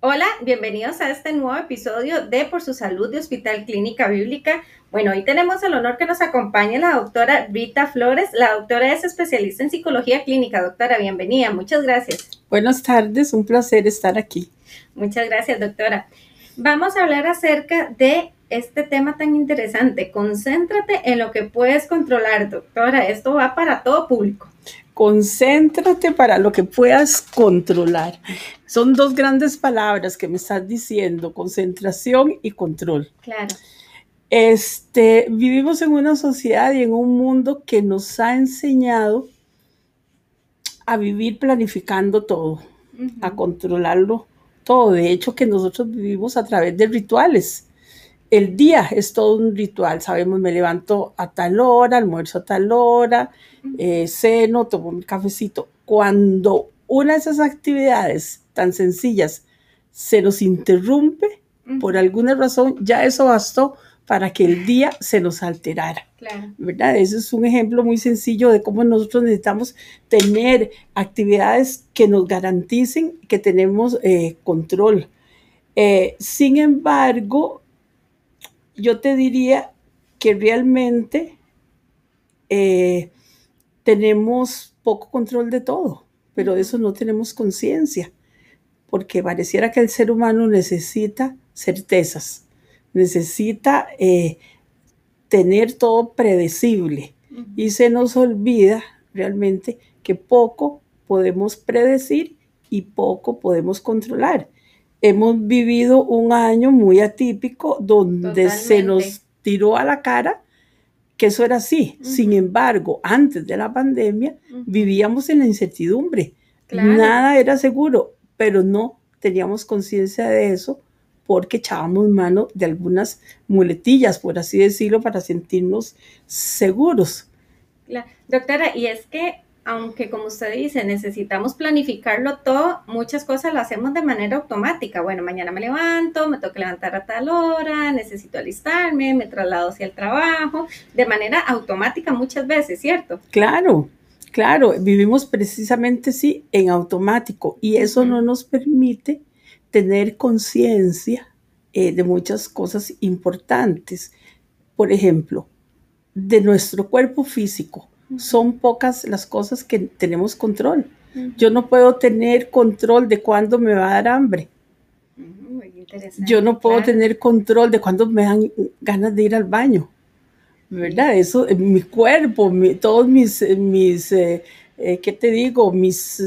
Hola, bienvenidos a este nuevo episodio de Por su Salud de Hospital Clínica Bíblica. Bueno, hoy tenemos el honor que nos acompañe la doctora Rita Flores. La doctora es especialista en psicología clínica. Doctora, bienvenida. Muchas gracias. Buenas tardes, un placer estar aquí. Muchas gracias, doctora. Vamos a hablar acerca de este tema tan interesante. Concéntrate en lo que puedes controlar, doctora. Esto va para todo público. Concéntrate para lo que puedas controlar. Son dos grandes palabras que me estás diciendo, concentración y control. Claro. Este, vivimos en una sociedad y en un mundo que nos ha enseñado a vivir planificando todo, a controlarlo todo. De hecho, que nosotros vivimos a través de rituales el día es todo un ritual, sabemos, me levanto a tal hora, almuerzo a tal hora, eh, ceno, tomo un cafecito. Cuando una de esas actividades tan sencillas se nos interrumpe, por alguna razón, ya eso bastó para que el día se nos alterara. Claro. ¿Verdad? Ese es un ejemplo muy sencillo de cómo nosotros necesitamos tener actividades que nos garanticen que tenemos eh, control. Eh, sin embargo, yo te diría que realmente eh, tenemos poco control de todo, pero de eso no tenemos conciencia, porque pareciera que el ser humano necesita certezas, necesita eh, tener todo predecible. Y se nos olvida realmente que poco podemos predecir y poco podemos controlar hemos vivido un año muy atípico donde se nos tiró a la cara que eso era así. Sin embargo, antes de la pandemia vivíamos en la incertidumbre. Nada era seguro, pero no teníamos conciencia de eso porque echábamos mano de algunas muletillas, por así decirlo, para sentirnos seguros. doctora, y es que aunque como usted dice, necesitamos planificarlo todo, muchas cosas lo hacemos de manera automática. Bueno, mañana me levanto, me tengo que levantar a tal hora, necesito alistarme, me traslado hacia el trabajo, de manera automática muchas veces, ¿cierto? Claro, claro, vivimos precisamente sí en automático y eso no nos permite tener conciencia eh, de muchas cosas importantes. Por ejemplo, de nuestro cuerpo físico son pocas las cosas que tenemos control. Yo no puedo tener control de cuándo me va a dar hambre. Yo no puedo tener control de cuándo me dan ganas de ir al baño. ¿Verdad? Eso, mi cuerpo, todos mis, mis eh, eh, ¿qué te digo? Mis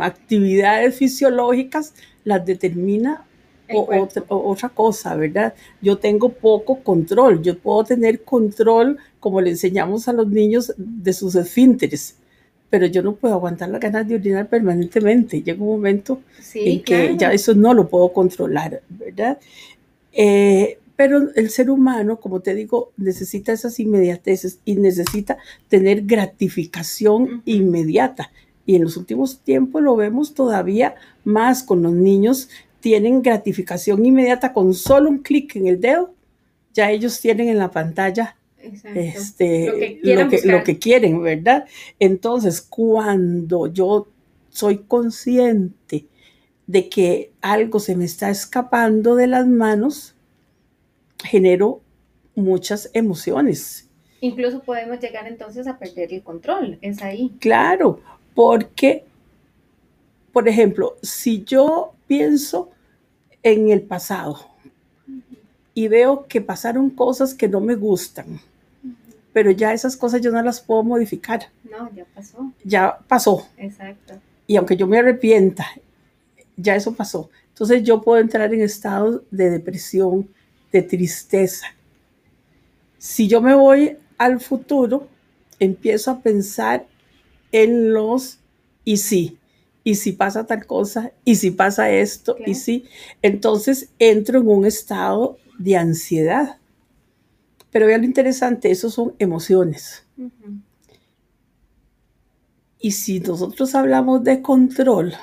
actividades fisiológicas las determina otra, cosa, ¿verdad? Yo tengo poco control, yo puedo tener control, como le enseñamos a los niños, de sus esfínteres, pero yo no puedo aguantar las ganas de orinar permanentemente. Llega un momento en que ya eso no lo puedo controlar, ¿verdad? Eh, pero el ser humano, como te digo, necesita esas inmediateces y necesita tener gratificación inmediata. Y en los últimos tiempos lo vemos todavía más con los niños tienen gratificación inmediata con solo un clic en el dedo, ya ellos tienen en la pantalla este, lo, que lo, que, quieren, ¿verdad? Entonces, cuando yo soy consciente de que algo se me está escapando de las manos, genero muchas emociones. Incluso podemos llegar entonces a perder el control, es ahí. Claro, porque, por ejemplo, si yo pienso en el pasado y veo que pasaron cosas que no me gustan, pero ya esas cosas yo no las puedo modificar. No, ya pasó. Ya pasó. Exacto. Y aunque yo me arrepienta, ya eso pasó. Entonces yo puedo entrar en estado de depresión, de tristeza. Si yo me voy al futuro, empiezo a pensar en los y sí y si pasa tal cosa, y si pasa esto, y si, entonces entro en un estado de ansiedad. Pero vean lo interesante, eso son emociones. Y si nosotros hablamos de control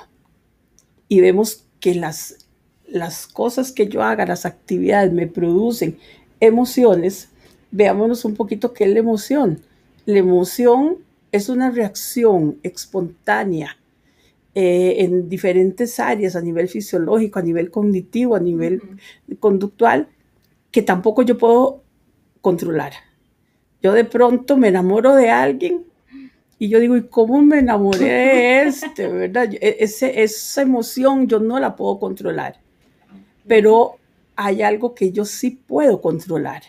y vemos que las, las cosas que yo haga, las actividades me producen emociones, veámonos un poquito qué es la emoción. La emoción es una reacción espontánea eh, en diferentes áreas, a nivel fisiológico, a nivel cognitivo, a nivel conductual, que tampoco yo puedo controlar. Yo de pronto me enamoro de alguien y yo digo, ¿y cómo me enamoré de este? ¿Verdad? E, ese, esa emoción yo no la puedo controlar, pero hay algo que yo sí puedo controlar.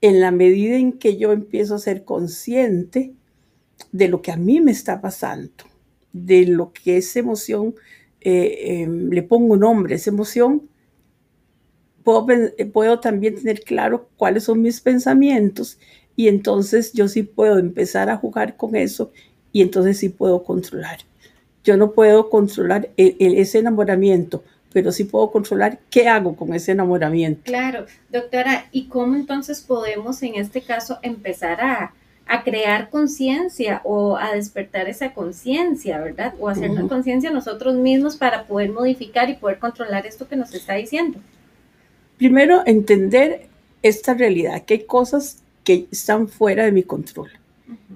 En la medida en que yo empiezo a ser consciente de lo que a mí me está pasando, de lo que esa emoción, eh, em, le pongo nombre, esa emoción, puedo, puedo también tener claro cuáles son mis pensamientos y entonces yo sí puedo empezar a jugar con eso y entonces sí puedo controlar. Yo no puedo controlar ese enamoramiento, pero sí puedo controlar qué hago con ese enamoramiento. Claro, doctora, ¿y cómo entonces podemos en este caso empezar a, crear conciencia o a despertar esa conciencia, ¿verdad? O hacer una conciencia nosotros mismos para poder modificar y poder controlar esto que nos está diciendo. Primero, entender esta realidad, que hay cosas que están fuera de mi control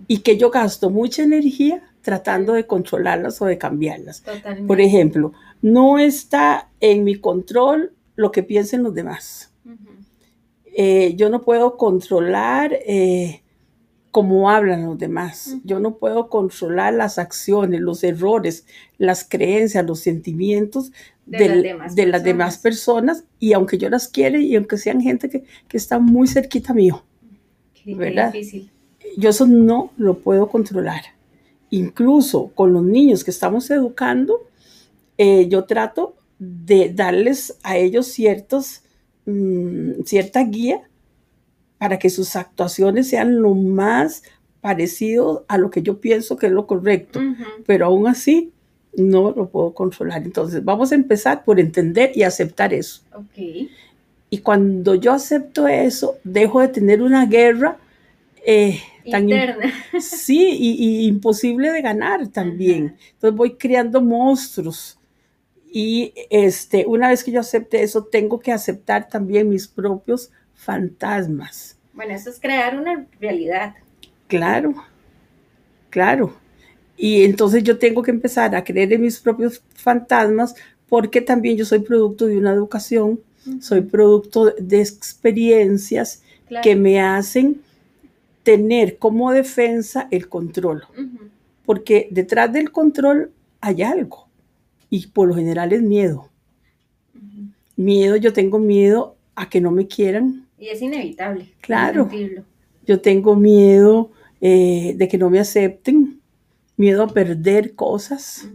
y que yo gasto mucha energía tratando de controlarlas o de cambiarlas. Por ejemplo, no está en mi control lo que piensen los demás. Eh, yo no puedo controlar eh, cómo hablan los demás. Yo no puedo controlar las acciones, los errores, las creencias, los sentimientos de, las, demás personas. Y aunque yo las quiera y aunque sean gente que, que está muy cerquita mío. ¿verdad? Yo eso no lo puedo controlar. Incluso con los niños que estamos educando, eh, yo trato de darles a ellos ciertos, mm, cierta guía para que sus actuaciones sean lo más parecido a lo que yo pienso que es lo correcto. Pero aún así, no lo puedo controlar. Entonces, vamos a empezar por entender y aceptar eso. Okay. Y cuando yo acepto eso, dejo de tener una guerra eh, tan interna. sí, y, imposible de ganar también. Entonces voy creando monstruos. Y este, una vez que yo acepte eso, tengo que aceptar también mis propios fantasmas. Bueno, eso es crear una realidad. Claro, claro. Y entonces yo tengo que empezar a creer en mis propios fantasmas porque también yo soy producto de una educación soy producto de experiencias que me hacen tener como defensa el control. Porque detrás del control hay algo. Y por lo general es miedo. Miedo, yo tengo miedo a que no me quieran. Y es inevitable. Claro. Yo tengo miedo eh, de que no me acepten, miedo a perder cosas.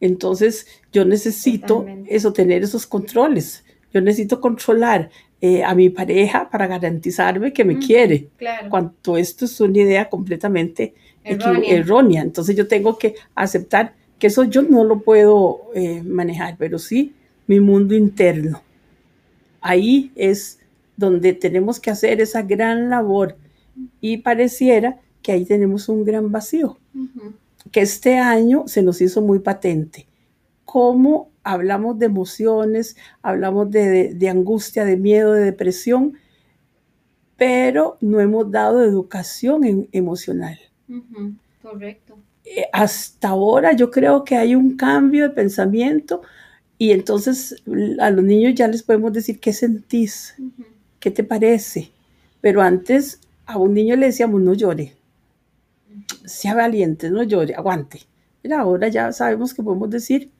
Entonces yo necesito eso, tener esos controles. Yo necesito controlar eh, a mi pareja para garantizarme que me quiere. Claro. Cuando esto es una idea completamente errónea. Entonces yo tengo que aceptar que eso yo no lo puedo eh, manejar, pero sí mi mundo interno. Ahí es donde tenemos que hacer esa gran labor y pareciera que ahí tenemos un gran vacío, que este año se nos hizo muy patente. Cómo hablamos de emociones, hablamos de, angustia, de miedo, de depresión, pero no hemos dado educación emocional. Correcto. Eh, hasta ahora yo creo que hay un cambio de pensamiento y entonces a los niños ya les podemos decir qué sentís, qué te parece. Pero antes a un niño le decíamos no llore, sea valiente, no llore, aguante. Pero ahora ya sabemos que podemos decir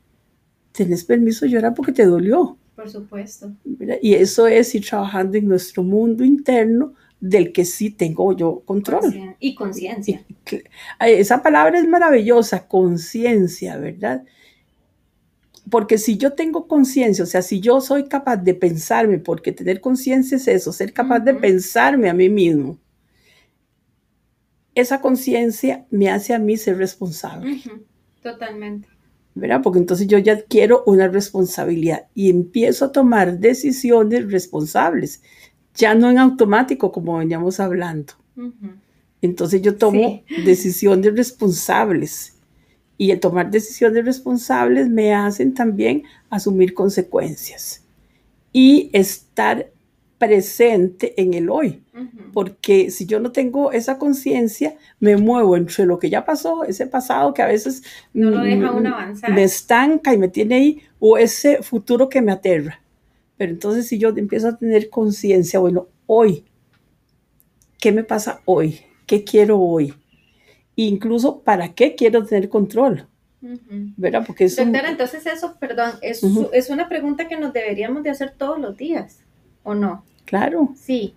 tenés permiso de llorar porque te dolió. Por supuesto. Y eso es ir trabajando en nuestro mundo interno del que sí tengo yo control. Y conciencia. Esa palabra es maravillosa, conciencia, ¿verdad? Porque si yo tengo conciencia, o sea, si yo soy capaz de pensarme, porque tener conciencia es eso, ser capaz de pensarme a mí mismo, esa conciencia me hace a mí ser responsable. Totalmente. Porque entonces yo ya quiero una responsabilidad y empiezo a tomar decisiones responsables, ya no en automático como veníamos hablando. Entonces yo tomo decisiones responsables y el tomar decisiones responsables me hacen también asumir consecuencias y estar presente en el hoy. Porque si yo no tengo esa conciencia, me muevo entre lo que ya pasó, ese pasado que a veces no lo deja uno avanzar. me estanca y me tiene ahí, o ese futuro que me aterra. Pero entonces si yo empiezo a tener conciencia, bueno, hoy, ¿qué me pasa hoy? ¿Qué quiero hoy? Incluso, ¿para qué quiero tener control? ¿Verdad? Porque eso... Doctora, entonces eso, perdón, es, es una pregunta que nos deberíamos de hacer todos los días, ¿o no? Claro. Sí.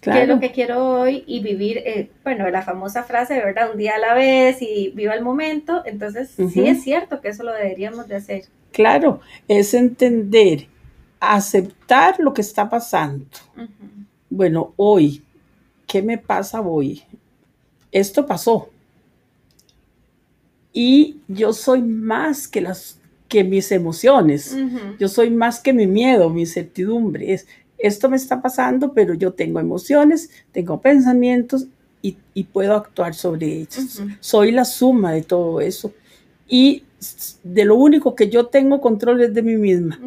Claro. ¿Qué es lo que quiero hoy? Y vivir, eh, bueno, la famosa frase, ¿verdad? Un día a la vez y viva el momento. Entonces, sí es cierto que eso lo deberíamos de hacer. Claro, es entender, aceptar lo que está pasando. Bueno, hoy, ¿qué me pasa hoy? Esto pasó. Y yo soy más que las que mis emociones. Yo soy más que mi miedo, mi incertidumbre. Es, esto me está pasando, pero yo tengo emociones, tengo pensamientos y, puedo actuar sobre ellos. Soy la suma de todo eso. Y de lo único que yo tengo control es de mí misma.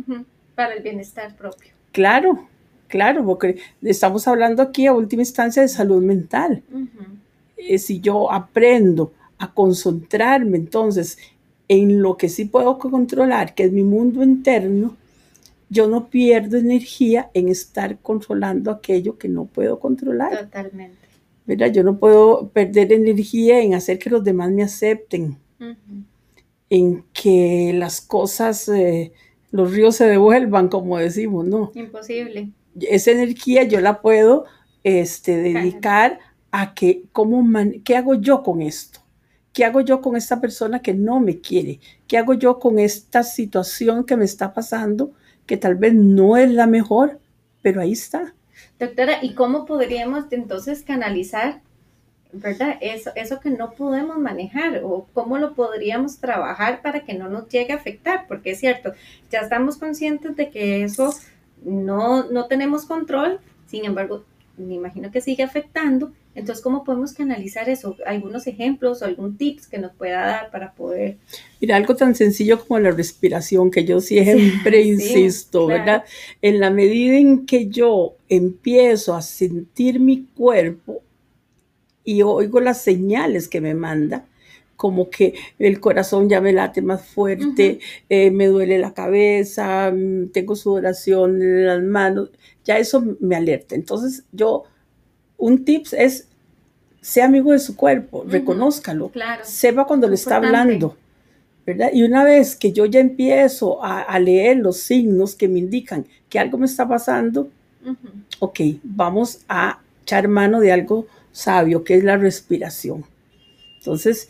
Para el bienestar propio. Claro, claro, porque estamos hablando aquí a última instancia de salud mental. Eh, si yo aprendo a concentrarme entonces en lo que sí puedo controlar, que es mi mundo interno, yo no pierdo energía en estar controlando aquello que no puedo controlar. Totalmente. ¿Verdad? Yo no puedo perder energía en hacer que los demás me acepten, en que las cosas, eh, los ríos se devuelvan, como decimos, ¿no? Imposible. Esa energía yo la puedo este, dedicar a que, ¿cómo ¿qué hago yo con esto? ¿Qué hago yo con esta persona que no me quiere? ¿Qué hago yo con esta situación que me está pasando? que tal vez no es la mejor, pero ahí está. Doctora, ¿y cómo podríamos entonces canalizar, verdad, eso, eso que no podemos manejar o cómo lo podríamos trabajar para que no nos llegue a afectar? Porque es cierto, ya estamos conscientes de que eso no, no tenemos control, sin embargo, me imagino que sigue afectando. Entonces, ¿cómo podemos canalizar eso? ¿Algunos ejemplos o algún tips que nos pueda dar para poder? Mira, algo tan sencillo como la respiración, que yo siempre insisto, ¿verdad? En la medida en que yo empiezo a sentir mi cuerpo y oigo las señales que me manda, como que el corazón ya me late más fuerte, eh, me duele la cabeza, mm, tengo sudoración en las manos, ya eso me alerta. Entonces yo, un tips es, sea amigo de su cuerpo, reconózcalo, sepa cuando le está hablando. ¿verdad? Y una vez que yo ya empiezo a, leer los signos que me indican que algo me está pasando, ok, vamos a echar mano de algo sabio, que es la respiración. Entonces,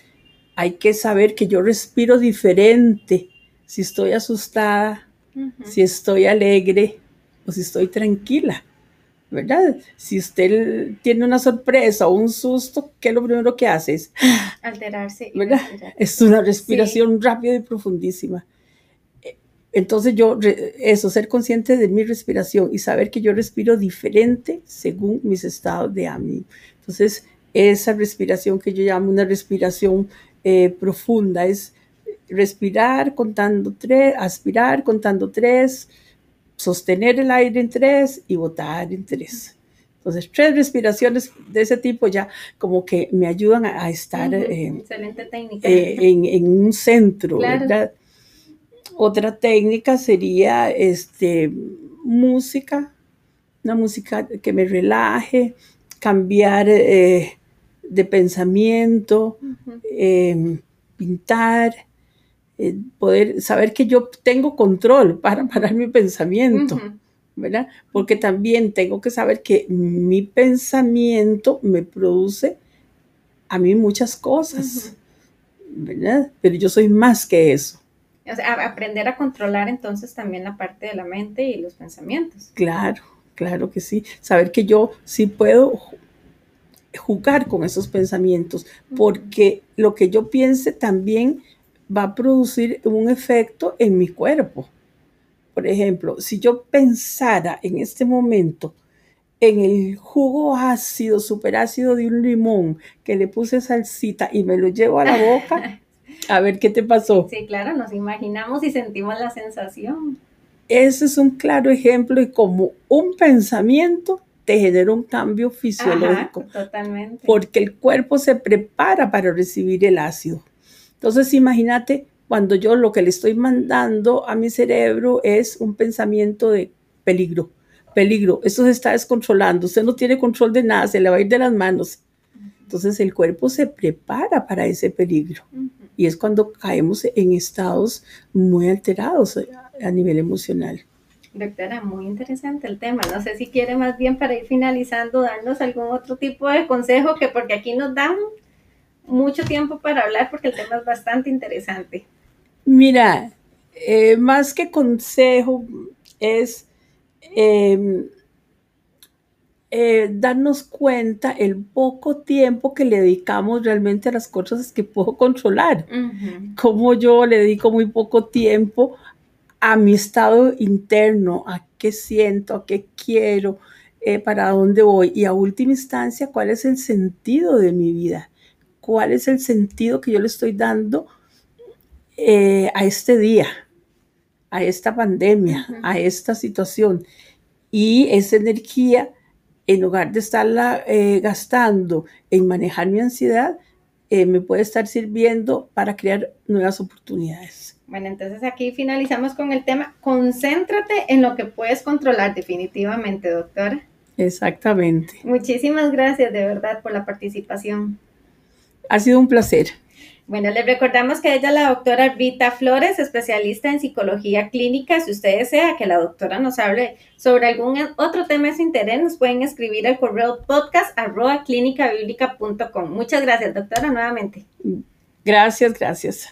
hay que saber que yo respiro diferente si estoy asustada, si estoy alegre o si estoy tranquila. ¿Verdad? Si usted tiene una sorpresa o un susto, ¿qué es lo primero que hace? Es alterarse. ¿Verdad? Es una respiración rápida y profundísima. Entonces yo, eso, ser consciente de mi respiración y saber que yo respiro diferente según mis estados de ánimo. Entonces, esa respiración que yo llamo una respiración eh, profunda, es respirar contando tres, aspirar contando tres, sostener el aire en tres y botar en tres. Entonces, tres respiraciones de ese tipo ya como que me ayudan a, estar eh, eh, en, un centro, ¿verdad? Otra técnica sería este, música, una música que me relaje, cambiar de pensamiento, em, pintar, eh, poder saber que yo tengo control para parar mi pensamiento, ¿verdad? Porque también tengo que saber que mi pensamiento me produce a mí muchas cosas, ¿verdad? Pero yo soy más que eso. O sea, aprender a controlar entonces también la parte de la mente y los pensamientos. Claro, claro que sí. Saber que yo sí puedo jugar con esos pensamientos, porque lo que yo piense también va a producir un efecto en mi cuerpo. Por ejemplo, si yo pensara en este momento en el jugo ácido, ácido de un limón, que le puse salsita y me lo llevo a la boca, a ver qué te pasó. Sí, claro, nos imaginamos y sentimos la sensación. ese es un claro ejemplo de cómo un pensamiento te genera un cambio fisiológico. Ajá, totalmente. Porque el cuerpo se prepara para recibir el ácido. Entonces, imagínate cuando yo lo que le estoy mandando a mi cerebro es un pensamiento de peligro, peligro, esto se está descontrolando, usted no tiene control de nada, se le va a ir de las manos. Entonces el cuerpo se prepara para ese peligro y es cuando caemos en estados muy alterados a nivel emocional. Doctora, muy interesante el tema. No sé si quiere más bien para ir finalizando darnos algún otro tipo de consejo que porque aquí nos dan mucho tiempo para hablar porque el tema es bastante interesante. Mira, eh, más que consejo es eh, eh, darnos cuenta el poco tiempo que le dedicamos realmente a las cosas que puedo controlar. Como yo le dedico muy poco tiempo a mi estado interno, a qué siento, a qué quiero, eh, para dónde voy y a última instancia, cuál es el sentido de mi vida, cuál es el sentido que yo le estoy dando eh, a este día, a esta pandemia, a esta situación. Y esa energía en lugar de estarla eh, gastando en manejar mi ansiedad, eh, me puede estar sirviendo para crear nuevas oportunidades. Bueno, entonces aquí finalizamos con el tema, concéntrate en lo que puedes controlar definitivamente, doctora. Exactamente. Muchísimas gracias de verdad por la participación. Ha sido un placer. Bueno, les recordamos que ella es la doctora Rita Flores, especialista en psicología clínica. Si usted desea que la doctora nos hable sobre algún otro tema de su interés, nos pueden escribir al correo podcast arroba Muchas gracias, doctora, nuevamente. Gracias, gracias.